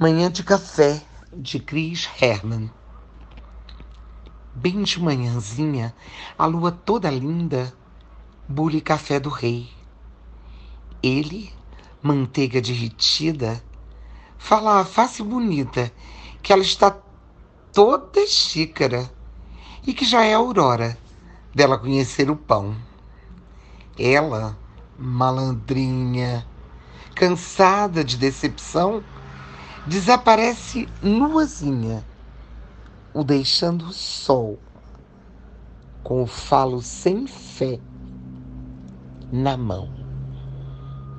Manhã de Café, de Chris Herman. Bem de manhãzinha, a lua toda linda, bule café do rei. Ele, manteiga derretida, fala a face bonita que ela está toda xícara e que já é aurora dela conhecer o pão. Ela, malandrinha, cansada de decepção, desaparece nuazinha, o deixando sol, com o falo sem fé na mão.